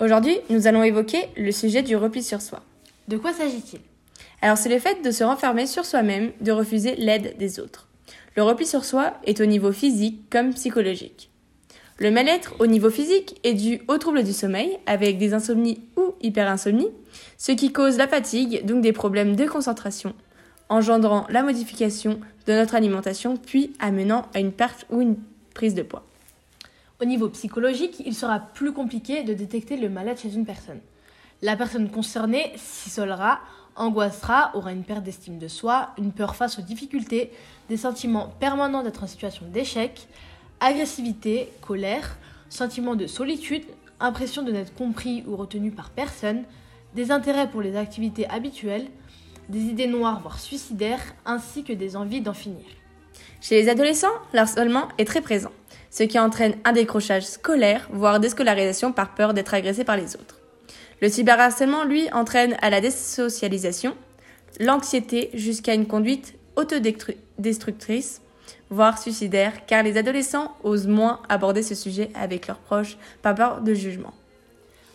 Aujourd'hui, nous allons évoquer le sujet du repli sur soi. De quoi s'agit-il? Alors, c'est le fait de se renfermer sur soi-même, de refuser l'aide des autres. Le repli sur soi est au niveau physique comme psychologique. Le mal-être au niveau physique est dû aux troubles du sommeil, avec des insomnies ou hyperinsomnies, ce qui cause la fatigue, donc des problèmes de concentration, engendrant la modification de notre alimentation, puis amenant à une perte ou une prise de poids. Au niveau psychologique, il sera plus compliqué de détecter le mal-être chez une personne. La personne concernée s'isolera, angoissera, aura une perte d'estime de soi, une peur face aux difficultés, des sentiments permanents d'être en situation d'échec, agressivité, colère, sentiment de solitude, impression de n'être compris ou retenu par personne, des intérêts pour les activités habituelles, des idées noires voire suicidaires, ainsi que des envies d'en finir. Chez les adolescents, l'harcèlement est très présent, ce qui entraîne un décrochage scolaire, voire déscolarisation par peur d'être agressé par les autres. Le cyberharcèlement, lui, entraîne à la désocialisation, l'anxiété jusqu'à une conduite autodestructrice, voire suicidaire, car les adolescents osent moins aborder ce sujet avec leurs proches par peur de jugement.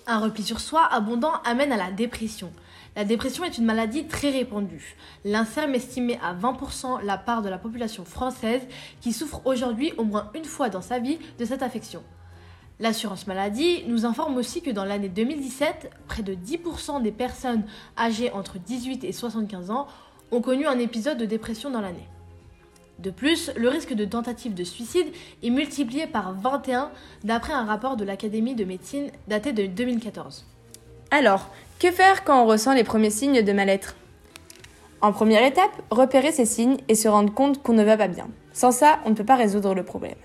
Un repli sur soi abondant amène à la dépression. La dépression est une maladie très répandue. L'INSERM estimait à 20% la part de la population française qui souffre aujourd'hui au moins une fois dans sa vie de cette affection. L'assurance maladie nous informe aussi que dans l'année 2017, près de 10% des personnes âgées entre 18 et 75 ans ont connu un épisode de dépression dans l'année. De plus, le risque de tentative de suicide est multiplié par 21 d'après un rapport de l'Académie de médecine daté de 2014. Alors, que faire quand on ressent les premiers signes de mal-être? En première étape, repérer ces signes et se rendre compte qu'on ne va pas bien. Sans ça, on ne peut pas résoudre le problème.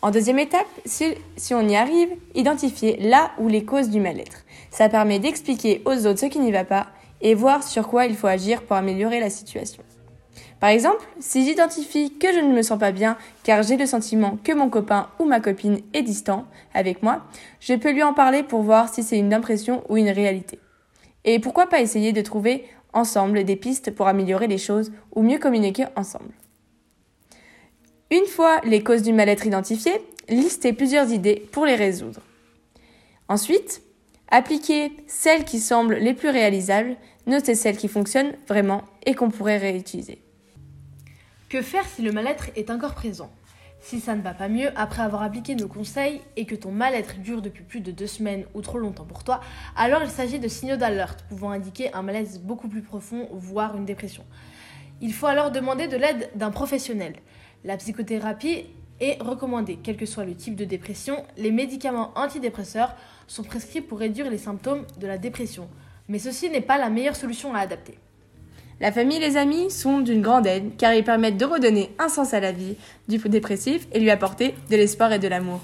En deuxième étape, si, on y arrive, identifier là où les causes du mal-être. Ça permet d'expliquer aux autres ce qui n'y va pas et voir sur quoi il faut agir pour améliorer la situation. Par exemple, si j'identifie que je ne me sens pas bien car j'ai le sentiment que mon copain ou ma copine est distant avec moi, je peux lui en parler pour voir si c'est une impression ou une réalité. Et pourquoi pas essayer de trouver ensemble des pistes pour améliorer les choses ou mieux communiquer ensemble. Une fois les causes du mal-être identifiées, listez plusieurs idées pour les résoudre. Ensuite, appliquez celles qui semblent les plus réalisables, notez celles qui fonctionnent vraiment et qu'on pourrait réutiliser. Que faire si le mal-être est encore présent? Si ça ne va pas mieux après avoir appliqué nos conseils et que ton mal-être dure depuis plus de deux semaines ou trop longtemps pour toi, alors il s'agit de signaux d'alerte pouvant indiquer un malaise beaucoup plus profond, voire une dépression. Il faut alors demander de l'aide d'un professionnel. La psychothérapie est recommandée, quel que soit le type de dépression. Les médicaments antidépresseurs sont prescrits pour réduire les symptômes de la dépression, mais ceci n'est pas la meilleure solution à adapter. La famille et les amis sont d'une grande aide car ils permettent de redonner un sens à la vie du dépressif et lui apporter de l'espoir et de l'amour.